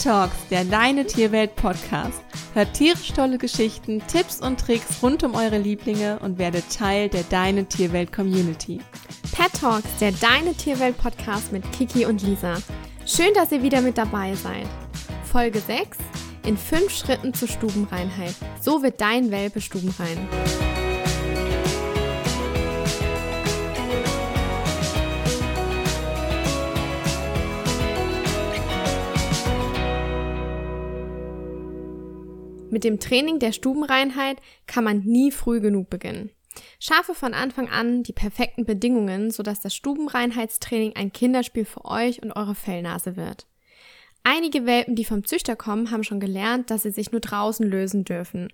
Pet Talks, der Deine Tierwelt Podcast. Hört tierisch tolle Geschichten, Tipps und Tricks rund um eure Lieblinge und werdet Teil der Deine Tierwelt Community. Pet Talks, der Deine Tierwelt Podcast mit Kiki und Lisa. Schön, dass ihr wieder mit dabei seid. Folge 6 in 5 Schritten zur Stubenreinheit. So wird dein Welpe stubenrein. Mit dem Training der Stubenreinheit kann man nie früh genug beginnen. Schaffe von Anfang an die perfekten Bedingungen, sodass das Stubenreinheitstraining ein Kinderspiel für euch und eure Fellnase wird. Einige Welpen, die vom Züchter kommen, haben schon gelernt, dass sie sich nur draußen lösen dürfen.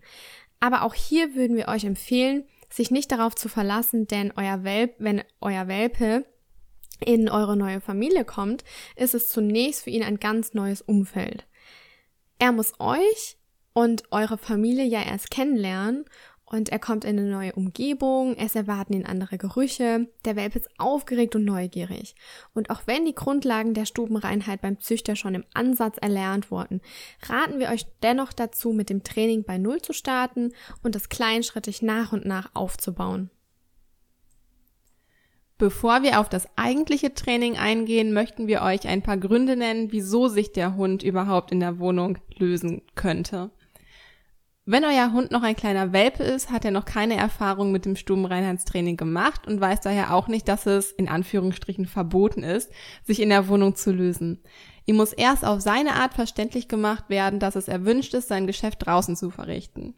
Aber auch hier würden wir euch empfehlen, sich nicht darauf zu verlassen, denn euer Welp, wenn euer Welpe in eure neue Familie kommt, ist es zunächst für ihn ein ganz neues Umfeld. Er muss euch und eure Familie ja erst kennenlernen und er kommt in eine neue Umgebung, es erwarten ihn andere Gerüche, der Welpe ist aufgeregt und neugierig. Und auch wenn die Grundlagen der Stubenreinheit beim Züchter schon im Ansatz erlernt wurden, raten wir euch dennoch dazu, mit dem Training bei Null zu starten und das kleinschrittig nach und nach aufzubauen. Bevor wir auf das eigentliche Training eingehen, möchten wir euch ein paar Gründe nennen, wieso sich der Hund überhaupt in der Wohnung lösen könnte. Wenn euer Hund noch ein kleiner Welpe ist, hat er noch keine Erfahrung mit dem Stubenreinheitstraining gemacht und weiß daher auch nicht, dass es in Anführungsstrichen verboten ist, sich in der Wohnung zu lösen. Ihm muss erst auf seine Art verständlich gemacht werden, dass es erwünscht ist, sein Geschäft draußen zu verrichten.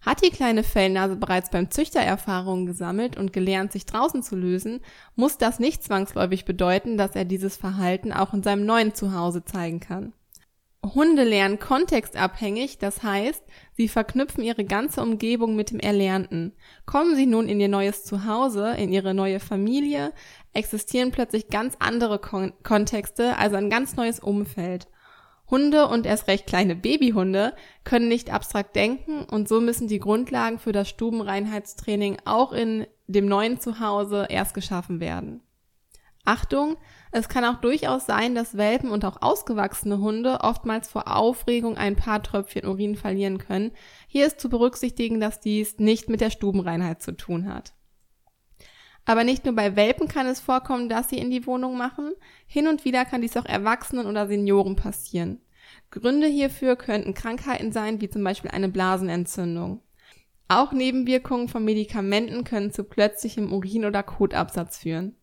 Hat die kleine Fellnase bereits beim Züchter Erfahrungen gesammelt und gelernt, sich draußen zu lösen, muss das nicht zwangsläufig bedeuten, dass er dieses Verhalten auch in seinem neuen Zuhause zeigen kann. Hunde lernen kontextabhängig, das heißt, sie verknüpfen ihre ganze Umgebung mit dem Erlernten. Kommen sie nun in ihr neues Zuhause, in ihre neue Familie, existieren plötzlich ganz andere Kon Kontexte, also ein ganz neues Umfeld. Hunde und erst recht kleine Babyhunde können nicht abstrakt denken und so müssen die Grundlagen für das Stubenreinheitstraining auch in dem neuen Zuhause erst geschaffen werden. Achtung, es kann auch durchaus sein, dass Welpen und auch ausgewachsene Hunde oftmals vor Aufregung ein paar Tröpfchen Urin verlieren können. Hier ist zu berücksichtigen, dass dies nicht mit der Stubenreinheit zu tun hat. Aber nicht nur bei Welpen kann es vorkommen, dass sie in die Wohnung machen. Hin und wieder kann dies auch Erwachsenen oder Senioren passieren. Gründe hierfür könnten Krankheiten sein, wie zum Beispiel eine Blasenentzündung. Auch Nebenwirkungen von Medikamenten können zu plötzlichem Urin- oder Kotabsatz führen.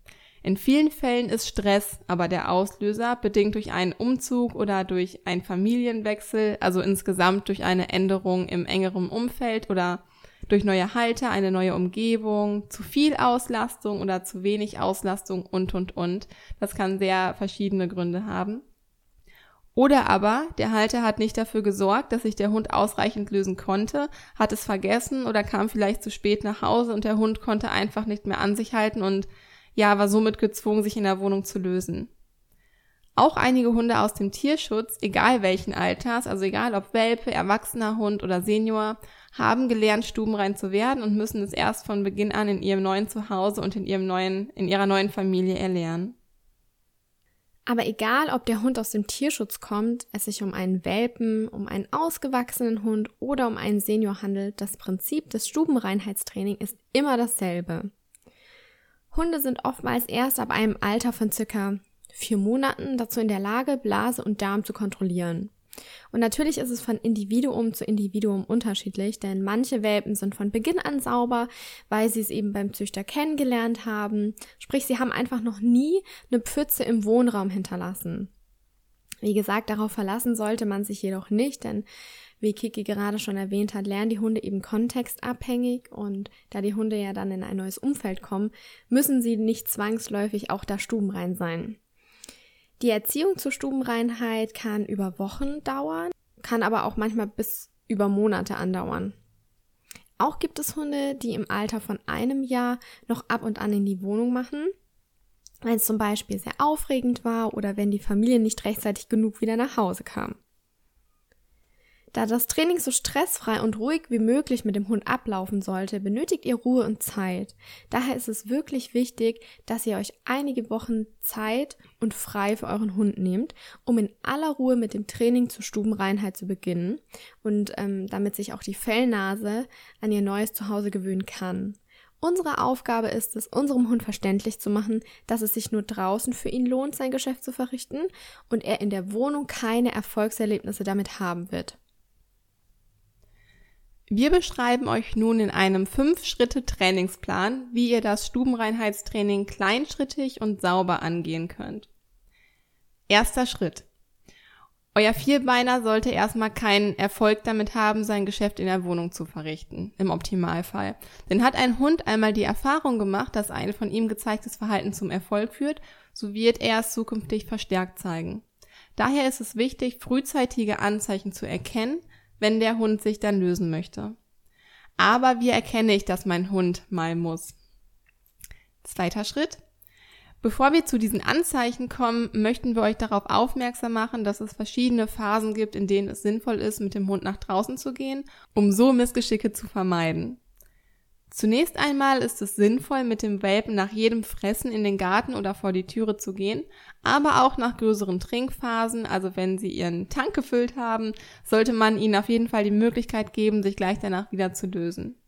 In vielen Fällen ist Stress aber der Auslöser, bedingt durch einen Umzug oder durch einen Familienwechsel, also insgesamt durch eine Änderung im engeren Umfeld oder durch neue Halter, eine neue Umgebung, zu viel Auslastung oder zu wenig Auslastung und, und, und. Das kann sehr verschiedene Gründe haben. Oder aber der Halter hat nicht dafür gesorgt, dass sich der Hund ausreichend lösen konnte, hat es vergessen oder kam vielleicht zu spät nach Hause und der Hund konnte einfach nicht mehr an sich halten und ja, war somit gezwungen, sich in der Wohnung zu lösen. Auch einige Hunde aus dem Tierschutz, egal welchen Alters, also egal ob Welpe, erwachsener Hund oder Senior, haben gelernt, stubenrein zu werden und müssen es erst von Beginn an in ihrem neuen Zuhause und in ihrem neuen, in ihrer neuen Familie erlernen. Aber egal, ob der Hund aus dem Tierschutz kommt, es sich um einen Welpen, um einen ausgewachsenen Hund oder um einen Senior handelt, das Prinzip des Stubenreinheitstraining ist immer dasselbe. Hunde sind oftmals erst ab einem Alter von circa vier Monaten dazu in der Lage, Blase und Darm zu kontrollieren. Und natürlich ist es von Individuum zu Individuum unterschiedlich, denn manche Welpen sind von Beginn an sauber, weil sie es eben beim Züchter kennengelernt haben. Sprich, sie haben einfach noch nie eine Pfütze im Wohnraum hinterlassen. Wie gesagt, darauf verlassen sollte man sich jedoch nicht, denn wie Kiki gerade schon erwähnt hat, lernen die Hunde eben kontextabhängig und da die Hunde ja dann in ein neues Umfeld kommen, müssen sie nicht zwangsläufig auch da stubenrein sein. Die Erziehung zur Stubenreinheit kann über Wochen dauern, kann aber auch manchmal bis über Monate andauern. Auch gibt es Hunde, die im Alter von einem Jahr noch ab und an in die Wohnung machen, wenn es zum Beispiel sehr aufregend war oder wenn die Familie nicht rechtzeitig genug wieder nach Hause kam. Da das Training so stressfrei und ruhig wie möglich mit dem Hund ablaufen sollte, benötigt ihr Ruhe und Zeit. Daher ist es wirklich wichtig, dass ihr euch einige Wochen Zeit und frei für euren Hund nehmt, um in aller Ruhe mit dem Training zur Stubenreinheit zu beginnen und ähm, damit sich auch die Fellnase an ihr neues Zuhause gewöhnen kann. Unsere Aufgabe ist es, unserem Hund verständlich zu machen, dass es sich nur draußen für ihn lohnt, sein Geschäft zu verrichten und er in der Wohnung keine Erfolgserlebnisse damit haben wird. Wir beschreiben euch nun in einem 5-Schritte-Trainingsplan, wie ihr das Stubenreinheitstraining kleinschrittig und sauber angehen könnt. Erster Schritt. Euer Vierbeiner sollte erstmal keinen Erfolg damit haben, sein Geschäft in der Wohnung zu verrichten, im Optimalfall. Denn hat ein Hund einmal die Erfahrung gemacht, dass ein von ihm gezeigtes Verhalten zum Erfolg führt, so wird er es zukünftig verstärkt zeigen. Daher ist es wichtig, frühzeitige Anzeichen zu erkennen, wenn der Hund sich dann lösen möchte. Aber wie erkenne ich, dass mein Hund mal muss? Zweiter Schritt. Bevor wir zu diesen Anzeichen kommen, möchten wir euch darauf aufmerksam machen, dass es verschiedene Phasen gibt, in denen es sinnvoll ist, mit dem Hund nach draußen zu gehen, um so Missgeschicke zu vermeiden. Zunächst einmal ist es sinnvoll, mit dem Welpen nach jedem Fressen in den Garten oder vor die Türe zu gehen, aber auch nach größeren Trinkphasen, also wenn sie ihren Tank gefüllt haben, sollte man ihnen auf jeden Fall die Möglichkeit geben, sich gleich danach wieder zu lösen.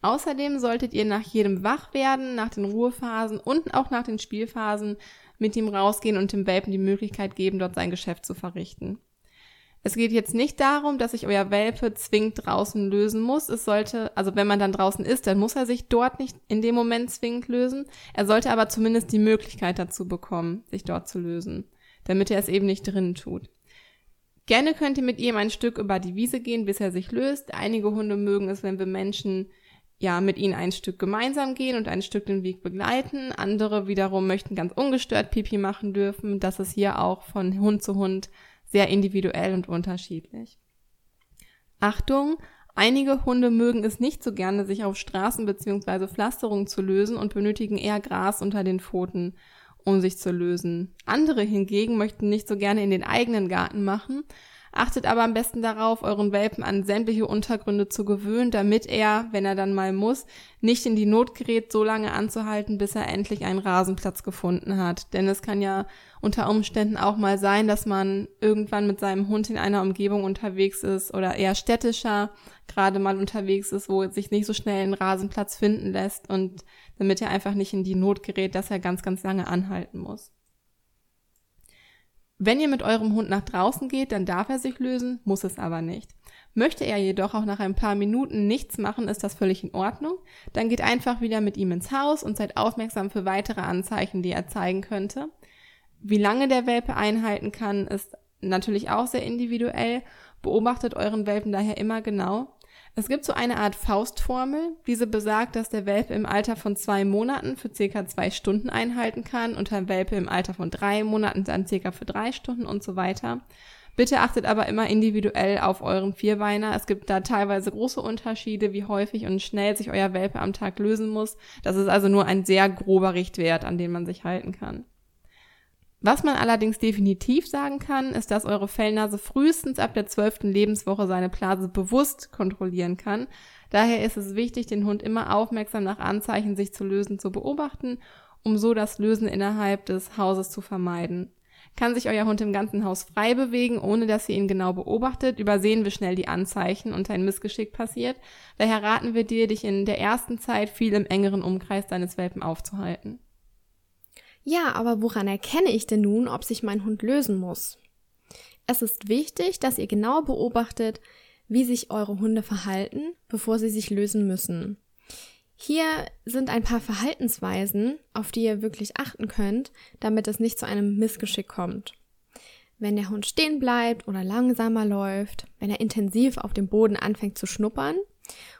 Außerdem solltet ihr nach jedem Wachwerden, nach den Ruhephasen und auch nach den Spielphasen mit ihm rausgehen und dem Welpen die Möglichkeit geben, dort sein Geschäft zu verrichten. Es geht jetzt nicht darum, dass sich euer Welpe zwingend draußen lösen muss. Es sollte, also wenn man dann draußen ist, dann muss er sich dort nicht in dem Moment zwingend lösen. Er sollte aber zumindest die Möglichkeit dazu bekommen, sich dort zu lösen, damit er es eben nicht drinnen tut. Gerne könnt ihr mit ihm ein Stück über die Wiese gehen, bis er sich löst. Einige Hunde mögen es, wenn wir Menschen ja mit ihnen ein Stück gemeinsam gehen und ein Stück den Weg begleiten. Andere wiederum möchten ganz ungestört Pipi machen dürfen. Das ist hier auch von Hund zu Hund sehr individuell und unterschiedlich. Achtung, einige Hunde mögen es nicht so gerne, sich auf Straßen bzw. Pflasterungen zu lösen und benötigen eher Gras unter den Pfoten, um sich zu lösen. Andere hingegen möchten nicht so gerne in den eigenen Garten machen, Achtet aber am besten darauf, euren Welpen an sämtliche Untergründe zu gewöhnen, damit er, wenn er dann mal muss, nicht in die Not gerät, so lange anzuhalten, bis er endlich einen Rasenplatz gefunden hat. Denn es kann ja unter Umständen auch mal sein, dass man irgendwann mit seinem Hund in einer Umgebung unterwegs ist oder eher städtischer gerade mal unterwegs ist, wo sich nicht so schnell ein Rasenplatz finden lässt und damit er einfach nicht in die Not gerät, dass er ganz, ganz lange anhalten muss. Wenn ihr mit eurem Hund nach draußen geht, dann darf er sich lösen, muss es aber nicht. Möchte er jedoch auch nach ein paar Minuten nichts machen, ist das völlig in Ordnung. Dann geht einfach wieder mit ihm ins Haus und seid aufmerksam für weitere Anzeichen, die er zeigen könnte. Wie lange der Welpe einhalten kann, ist natürlich auch sehr individuell. Beobachtet euren Welpen daher immer genau. Es gibt so eine Art Faustformel. Diese besagt, dass der Welpe im Alter von zwei Monaten für circa zwei Stunden einhalten kann und der Welpe im Alter von drei Monaten dann circa für drei Stunden und so weiter. Bitte achtet aber immer individuell auf euren Vierbeiner. Es gibt da teilweise große Unterschiede, wie häufig und schnell sich euer Welpe am Tag lösen muss. Das ist also nur ein sehr grober Richtwert, an den man sich halten kann. Was man allerdings definitiv sagen kann, ist, dass eure Fellnase frühestens ab der zwölften Lebenswoche seine Blase bewusst kontrollieren kann. Daher ist es wichtig, den Hund immer aufmerksam nach Anzeichen, sich zu lösen, zu beobachten, um so das Lösen innerhalb des Hauses zu vermeiden. Kann sich euer Hund im ganzen Haus frei bewegen, ohne dass ihr ihn genau beobachtet, übersehen wir schnell die Anzeichen und ein Missgeschick passiert. Daher raten wir dir, dich in der ersten Zeit viel im engeren Umkreis deines Welpen aufzuhalten. Ja, aber woran erkenne ich denn nun, ob sich mein Hund lösen muss? Es ist wichtig, dass ihr genau beobachtet, wie sich eure Hunde verhalten, bevor sie sich lösen müssen. Hier sind ein paar Verhaltensweisen, auf die ihr wirklich achten könnt, damit es nicht zu einem Missgeschick kommt. Wenn der Hund stehen bleibt oder langsamer läuft, wenn er intensiv auf dem Boden anfängt zu schnuppern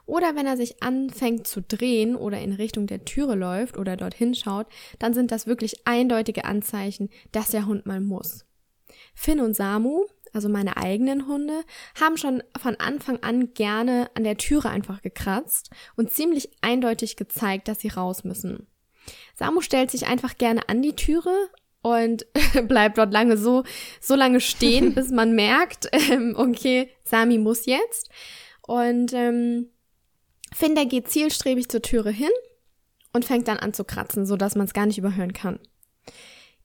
oder wenn er sich anfängt zu drehen oder in Richtung der Türe läuft oder dorthin schaut, dann sind das wirklich eindeutige Anzeichen, dass der Hund mal muss. Finn und Samu, also meine eigenen Hunde, haben schon von Anfang an gerne an der Türe einfach gekratzt und ziemlich eindeutig gezeigt, dass sie raus müssen. Samu stellt sich einfach gerne an die Türe und bleibt dort lange so, so lange stehen, bis man merkt, ähm, okay, Sami muss jetzt. Und ähm, Finder geht zielstrebig zur Türe hin und fängt dann an zu kratzen, sodass man es gar nicht überhören kann.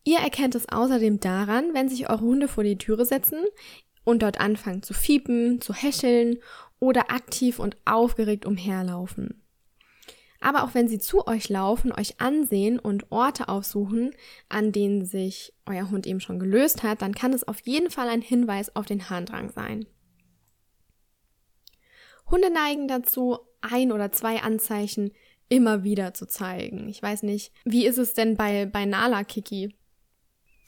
Ihr erkennt es außerdem daran, wenn sich eure Hunde vor die Türe setzen und dort anfangen zu fiepen, zu häscheln oder aktiv und aufgeregt umherlaufen. Aber auch wenn sie zu euch laufen, euch ansehen und Orte aufsuchen, an denen sich euer Hund eben schon gelöst hat, dann kann es auf jeden Fall ein Hinweis auf den Harndrang sein. Hunde neigen dazu, ein oder zwei Anzeichen immer wieder zu zeigen. Ich weiß nicht, wie ist es denn bei, bei Nala, Kiki?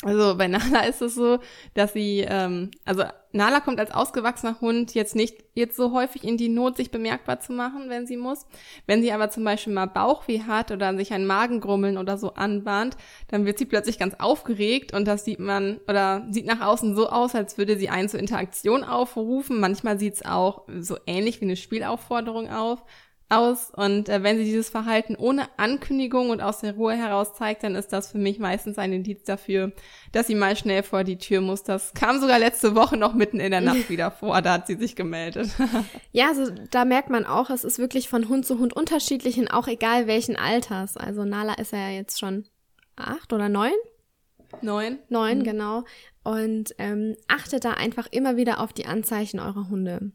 Also bei Nala ist es so, dass sie, ähm, also Nala kommt als ausgewachsener Hund jetzt nicht jetzt so häufig in die Not, sich bemerkbar zu machen, wenn sie muss. Wenn sie aber zum Beispiel mal Bauchweh hat oder sich ein Magengrummeln oder so anbahnt, dann wird sie plötzlich ganz aufgeregt und das sieht man oder sieht nach außen so aus, als würde sie einen zur Interaktion aufrufen. Manchmal sieht es auch so ähnlich wie eine Spielaufforderung auf, aus und äh, wenn sie dieses Verhalten ohne Ankündigung und aus der Ruhe heraus zeigt, dann ist das für mich meistens ein Indiz dafür, dass sie mal schnell vor die Tür muss. Das kam sogar letzte Woche noch mitten in der Nacht wieder vor, da hat sie sich gemeldet. ja, also da merkt man auch, es ist wirklich von Hund zu Hund unterschiedlich und auch egal welchen Alters. Also Nala ist ja jetzt schon acht oder neun? Neun. Neun, mhm. genau. Und ähm, achtet da einfach immer wieder auf die Anzeichen eurer Hunde.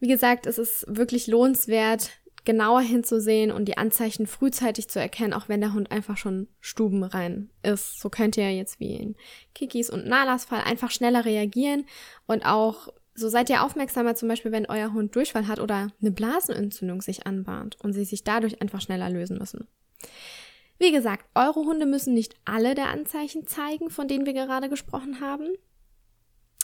Wie gesagt, es ist wirklich lohnenswert, genauer hinzusehen und die Anzeichen frühzeitig zu erkennen, auch wenn der Hund einfach schon stubenrein ist. So könnt ihr jetzt wie in Kikis und Nalas Fall einfach schneller reagieren und auch so seid ihr aufmerksamer, zum Beispiel, wenn euer Hund Durchfall hat oder eine Blasenentzündung sich anbahnt und sie sich dadurch einfach schneller lösen müssen. Wie gesagt, eure Hunde müssen nicht alle der Anzeichen zeigen, von denen wir gerade gesprochen haben.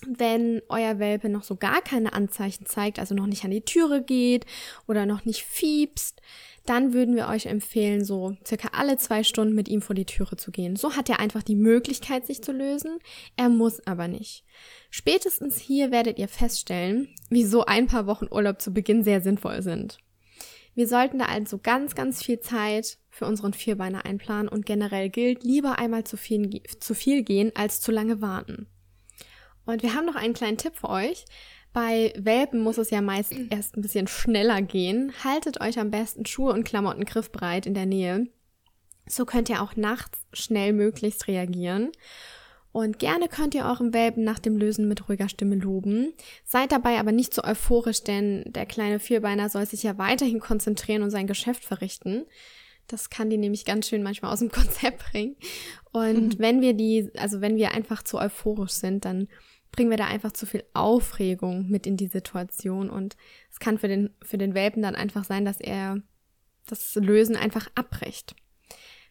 Wenn euer Welpe noch so gar keine Anzeichen zeigt, also noch nicht an die Türe geht oder noch nicht fiebst, dann würden wir euch empfehlen, so circa alle zwei Stunden mit ihm vor die Türe zu gehen. So hat er einfach die Möglichkeit, sich zu lösen. Er muss aber nicht. Spätestens hier werdet ihr feststellen, wieso ein paar Wochen Urlaub zu Beginn sehr sinnvoll sind. Wir sollten da also ganz, ganz viel Zeit für unseren Vierbeiner einplanen und generell gilt, lieber einmal zu viel, zu viel gehen, als zu lange warten. Und wir haben noch einen kleinen Tipp für euch. Bei Welpen muss es ja meist erst ein bisschen schneller gehen. Haltet euch am besten Schuhe und Klamotten griffbereit in der Nähe. So könnt ihr auch nachts schnell möglichst reagieren. Und gerne könnt ihr euren Welpen nach dem Lösen mit ruhiger Stimme loben. Seid dabei aber nicht so euphorisch, denn der kleine Vierbeiner soll sich ja weiterhin konzentrieren und sein Geschäft verrichten. Das kann die nämlich ganz schön manchmal aus dem Konzept bringen. Und wenn wir die, also wenn wir einfach zu euphorisch sind, dann bringen wir da einfach zu viel Aufregung mit in die Situation und es kann für den, für den Welpen dann einfach sein, dass er das Lösen einfach abbricht.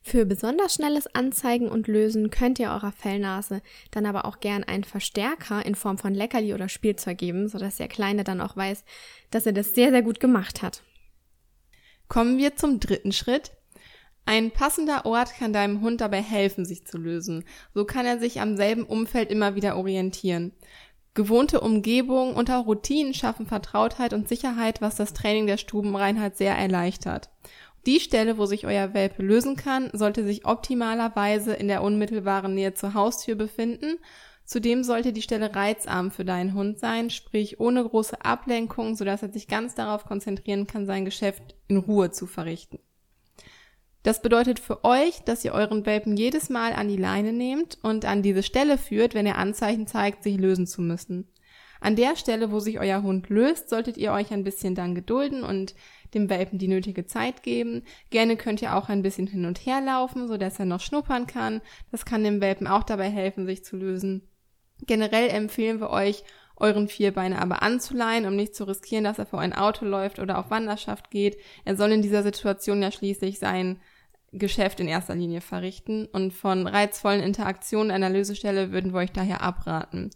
Für besonders schnelles Anzeigen und Lösen könnt ihr eurer Fellnase dann aber auch gern einen Verstärker in Form von Leckerli oder Spielzeug geben, sodass der Kleine dann auch weiß, dass er das sehr, sehr gut gemacht hat. Kommen wir zum dritten Schritt, ein passender Ort kann deinem Hund dabei helfen, sich zu lösen. So kann er sich am selben Umfeld immer wieder orientieren. Gewohnte Umgebung und auch Routinen schaffen Vertrautheit und Sicherheit, was das Training der Stubenreinheit sehr erleichtert. Die Stelle, wo sich euer Welpe lösen kann, sollte sich optimalerweise in der unmittelbaren Nähe zur Haustür befinden. Zudem sollte die Stelle reizarm für deinen Hund sein, sprich ohne große Ablenkung, sodass er sich ganz darauf konzentrieren kann, sein Geschäft in Ruhe zu verrichten. Das bedeutet für euch, dass ihr euren Welpen jedes Mal an die Leine nehmt und an diese Stelle führt, wenn er Anzeichen zeigt, sich lösen zu müssen. An der Stelle, wo sich euer Hund löst, solltet ihr euch ein bisschen dann gedulden und dem Welpen die nötige Zeit geben. Gerne könnt ihr auch ein bisschen hin und her laufen, so dass er noch schnuppern kann. Das kann dem Welpen auch dabei helfen, sich zu lösen. Generell empfehlen wir euch, euren Vierbeiner aber anzuleihen, um nicht zu riskieren, dass er vor ein Auto läuft oder auf Wanderschaft geht. Er soll in dieser Situation ja schließlich sein Geschäft in erster Linie verrichten und von reizvollen Interaktionen einer Lösestelle würden wir euch daher abraten.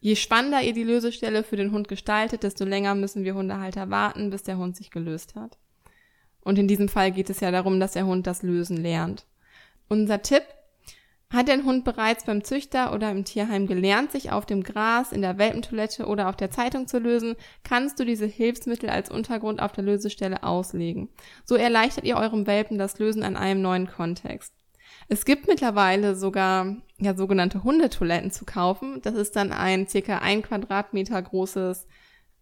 Je spannender ihr die Lösestelle für den Hund gestaltet, desto länger müssen wir Hundehalter warten, bis der Hund sich gelöst hat. Und in diesem Fall geht es ja darum, dass der Hund das Lösen lernt. Unser Tipp, hat dein Hund bereits beim Züchter oder im Tierheim gelernt, sich auf dem Gras, in der Welpentoilette oder auf der Zeitung zu lösen, kannst du diese Hilfsmittel als Untergrund auf der Lösestelle auslegen. So erleichtert ihr eurem Welpen das Lösen an einem neuen Kontext. Es gibt mittlerweile sogar ja sogenannte Hundetoiletten zu kaufen. Das ist dann ein circa ein Quadratmeter großes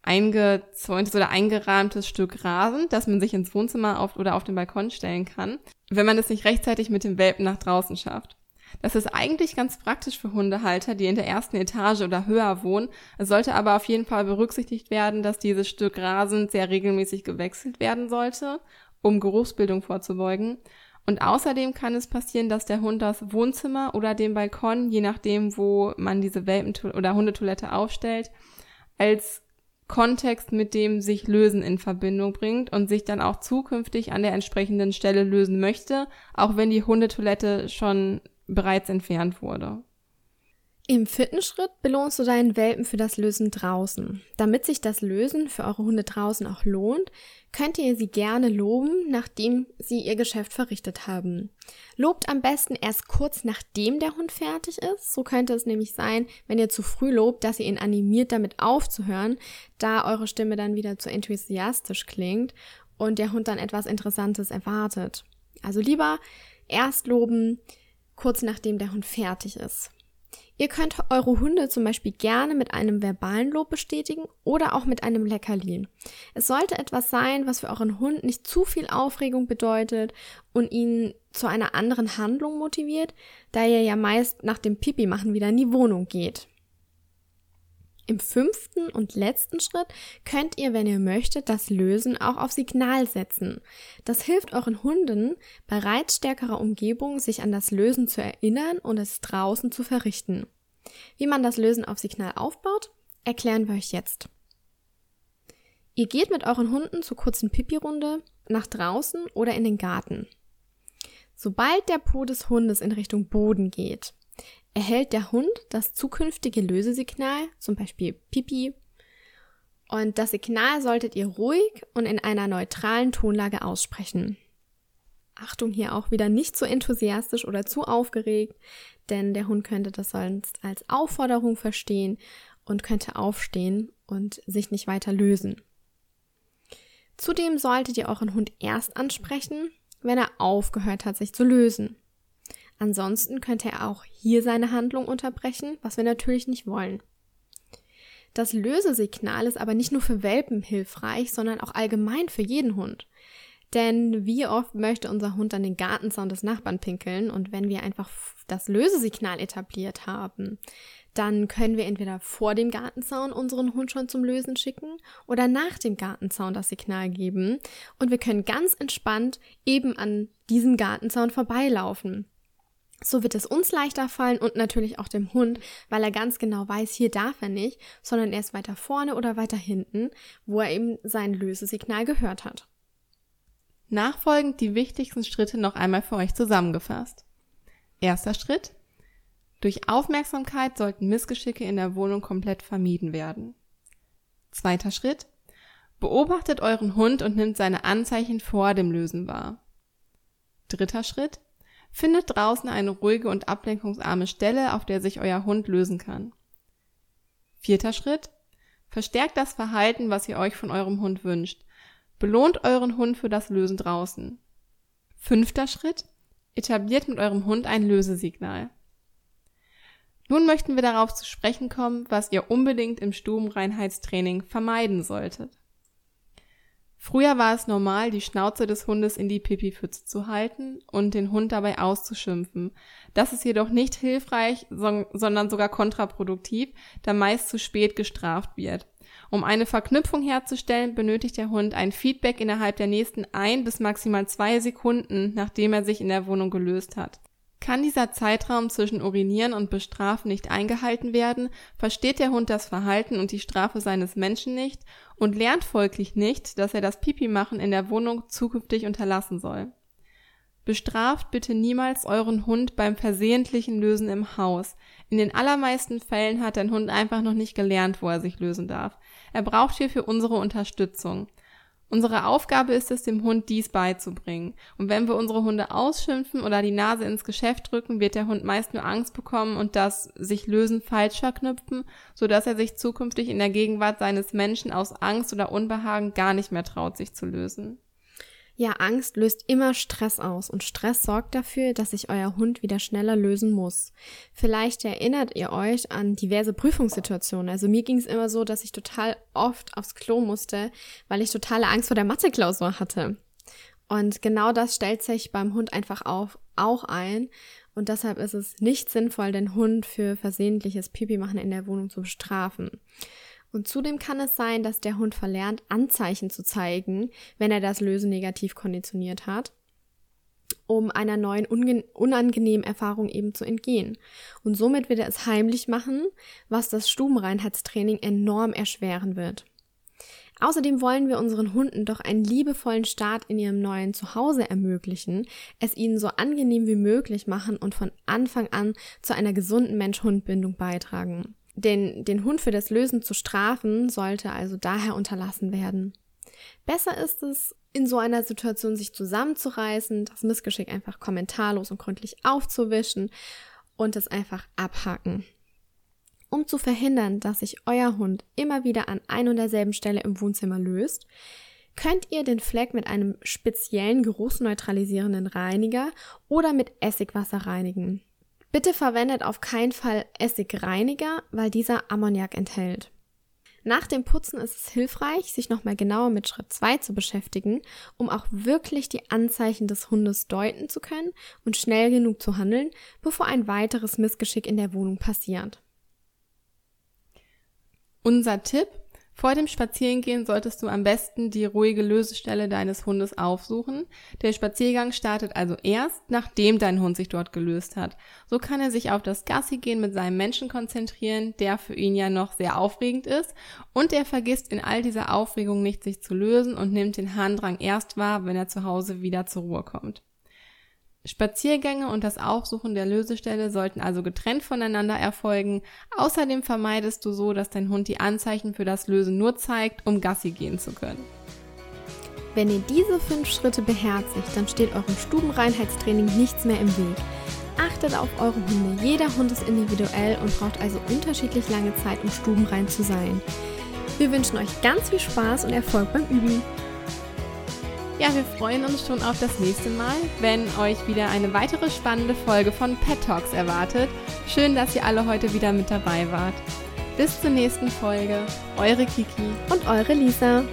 eingezäuntes oder eingerahmtes Stück Rasen, das man sich ins Wohnzimmer auf oder auf den Balkon stellen kann, wenn man es nicht rechtzeitig mit dem Welpen nach draußen schafft. Das ist eigentlich ganz praktisch für Hundehalter, die in der ersten Etage oder höher wohnen. Es sollte aber auf jeden Fall berücksichtigt werden, dass dieses Stück Rasen sehr regelmäßig gewechselt werden sollte, um Geruchsbildung vorzubeugen. Und außerdem kann es passieren, dass der Hund das Wohnzimmer oder den Balkon, je nachdem, wo man diese Welpen- oder Hundetoilette aufstellt, als Kontext mit dem sich lösen in Verbindung bringt und sich dann auch zukünftig an der entsprechenden Stelle lösen möchte, auch wenn die Hundetoilette schon bereits entfernt wurde. Im vierten Schritt belohnst du deinen Welpen für das Lösen draußen. Damit sich das Lösen für eure Hunde draußen auch lohnt, könnt ihr sie gerne loben, nachdem sie ihr Geschäft verrichtet haben. Lobt am besten erst kurz nachdem der Hund fertig ist. So könnte es nämlich sein, wenn ihr zu früh lobt, dass ihr ihn animiert, damit aufzuhören, da eure Stimme dann wieder zu enthusiastisch klingt und der Hund dann etwas Interessantes erwartet. Also lieber erst loben, kurz nachdem der Hund fertig ist. Ihr könnt eure Hunde zum Beispiel gerne mit einem verbalen Lob bestätigen oder auch mit einem Leckerli. Es sollte etwas sein, was für euren Hund nicht zu viel Aufregung bedeutet und ihn zu einer anderen Handlung motiviert, da ihr ja meist nach dem Pipi machen wieder in die Wohnung geht. Im fünften und letzten Schritt könnt ihr, wenn ihr möchtet, das Lösen auch auf Signal setzen. Das hilft euren Hunden bei reizstärkerer Umgebung, sich an das Lösen zu erinnern und es draußen zu verrichten. Wie man das Lösen auf Signal aufbaut, erklären wir euch jetzt. Ihr geht mit euren Hunden zur kurzen Pipi-Runde nach draußen oder in den Garten. Sobald der Po des Hundes in Richtung Boden geht, erhält der Hund das zukünftige Lösesignal, zum Beispiel Pipi. Und das Signal solltet ihr ruhig und in einer neutralen Tonlage aussprechen. Achtung hier auch wieder nicht zu enthusiastisch oder zu aufgeregt, denn der Hund könnte das sonst als Aufforderung verstehen und könnte aufstehen und sich nicht weiter lösen. Zudem solltet ihr euren Hund erst ansprechen, wenn er aufgehört hat, sich zu lösen. Ansonsten könnte er auch hier seine Handlung unterbrechen, was wir natürlich nicht wollen. Das Lösesignal ist aber nicht nur für Welpen hilfreich, sondern auch allgemein für jeden Hund. Denn wie oft möchte unser Hund an den Gartenzaun des Nachbarn pinkeln und wenn wir einfach das Lösesignal etabliert haben, dann können wir entweder vor dem Gartenzaun unseren Hund schon zum Lösen schicken oder nach dem Gartenzaun das Signal geben und wir können ganz entspannt eben an diesem Gartenzaun vorbeilaufen. So wird es uns leichter fallen und natürlich auch dem Hund, weil er ganz genau weiß, hier darf er nicht, sondern er ist weiter vorne oder weiter hinten, wo er eben sein Lösesignal gehört hat. Nachfolgend die wichtigsten Schritte noch einmal für euch zusammengefasst. Erster Schritt. Durch Aufmerksamkeit sollten Missgeschicke in der Wohnung komplett vermieden werden. Zweiter Schritt. Beobachtet euren Hund und nimmt seine Anzeichen vor dem Lösen wahr. Dritter Schritt. Findet draußen eine ruhige und ablenkungsarme Stelle, auf der sich euer Hund lösen kann. Vierter Schritt. Verstärkt das Verhalten, was ihr euch von eurem Hund wünscht. Belohnt euren Hund für das Lösen draußen. Fünfter Schritt. Etabliert mit eurem Hund ein Lösesignal. Nun möchten wir darauf zu sprechen kommen, was ihr unbedingt im Stubenreinheitstraining vermeiden solltet. Früher war es normal, die Schnauze des Hundes in die Pipipfütze zu halten und den Hund dabei auszuschimpfen. Das ist jedoch nicht hilfreich, sondern sogar kontraproduktiv, da meist zu spät gestraft wird. Um eine Verknüpfung herzustellen, benötigt der Hund ein Feedback innerhalb der nächsten ein bis maximal zwei Sekunden, nachdem er sich in der Wohnung gelöst hat. Kann dieser Zeitraum zwischen Urinieren und Bestrafen nicht eingehalten werden, versteht der Hund das Verhalten und die Strafe seines Menschen nicht und lernt folglich nicht, dass er das Pipi-Machen in der Wohnung zukünftig unterlassen soll. Bestraft bitte niemals euren Hund beim versehentlichen Lösen im Haus. In den allermeisten Fällen hat dein Hund einfach noch nicht gelernt, wo er sich lösen darf. Er braucht hierfür unsere Unterstützung. Unsere Aufgabe ist es, dem Hund dies beizubringen. Und wenn wir unsere Hunde ausschimpfen oder die Nase ins Geschäft drücken, wird der Hund meist nur Angst bekommen und das sich lösen falsch verknüpfen, sodass er sich zukünftig in der Gegenwart seines Menschen aus Angst oder Unbehagen gar nicht mehr traut, sich zu lösen. Ja, Angst löst immer Stress aus und Stress sorgt dafür, dass sich euer Hund wieder schneller lösen muss. Vielleicht erinnert ihr euch an diverse Prüfungssituationen. Also mir ging es immer so, dass ich total oft aufs Klo musste, weil ich totale Angst vor der Mathe-Klausur hatte. Und genau das stellt sich beim Hund einfach auf, auch ein. Und deshalb ist es nicht sinnvoll, den Hund für versehentliches Pipi machen in der Wohnung zu bestrafen. Und zudem kann es sein, dass der Hund verlernt, Anzeichen zu zeigen, wenn er das Lösen negativ konditioniert hat, um einer neuen unangenehmen Erfahrung eben zu entgehen. Und somit wird er es heimlich machen, was das Stubenreinheitstraining enorm erschweren wird. Außerdem wollen wir unseren Hunden doch einen liebevollen Start in ihrem neuen Zuhause ermöglichen, es ihnen so angenehm wie möglich machen und von Anfang an zu einer gesunden Mensch-Hund-Bindung beitragen. Den, den Hund für das Lösen zu strafen, sollte also daher unterlassen werden. Besser ist es, in so einer Situation sich zusammenzureißen, das Missgeschick einfach kommentarlos und gründlich aufzuwischen und es einfach abhaken. Um zu verhindern, dass sich euer Hund immer wieder an ein und derselben Stelle im Wohnzimmer löst, könnt ihr den Fleck mit einem speziellen geruchsneutralisierenden Reiniger oder mit Essigwasser reinigen. Bitte verwendet auf keinen Fall Essigreiniger, weil dieser Ammoniak enthält. Nach dem Putzen ist es hilfreich, sich nochmal genauer mit Schritt 2 zu beschäftigen, um auch wirklich die Anzeichen des Hundes deuten zu können und schnell genug zu handeln, bevor ein weiteres Missgeschick in der Wohnung passiert. Unser Tipp, vor dem Spazierengehen solltest du am besten die ruhige Lösestelle deines Hundes aufsuchen. Der Spaziergang startet also erst, nachdem dein Hund sich dort gelöst hat. So kann er sich auf das Gassigehen mit seinem Menschen konzentrieren, der für ihn ja noch sehr aufregend ist. Und er vergisst in all dieser Aufregung nicht, sich zu lösen und nimmt den Harndrang erst wahr, wenn er zu Hause wieder zur Ruhe kommt. Spaziergänge und das Aufsuchen der Lösestelle sollten also getrennt voneinander erfolgen. Außerdem vermeidest du so, dass dein Hund die Anzeichen für das Lösen nur zeigt, um Gassi gehen zu können. Wenn ihr diese fünf Schritte beherzigt, dann steht eurem Stubenreinheitstraining nichts mehr im Weg. Achtet auf eure Hunde. Jeder Hund ist individuell und braucht also unterschiedlich lange Zeit, um stubenrein zu sein. Wir wünschen euch ganz viel Spaß und Erfolg beim Üben. Ja, wir freuen uns schon auf das nächste Mal, wenn euch wieder eine weitere spannende Folge von Pet Talks erwartet. Schön, dass ihr alle heute wieder mit dabei wart. Bis zur nächsten Folge. Eure Kiki und eure Lisa.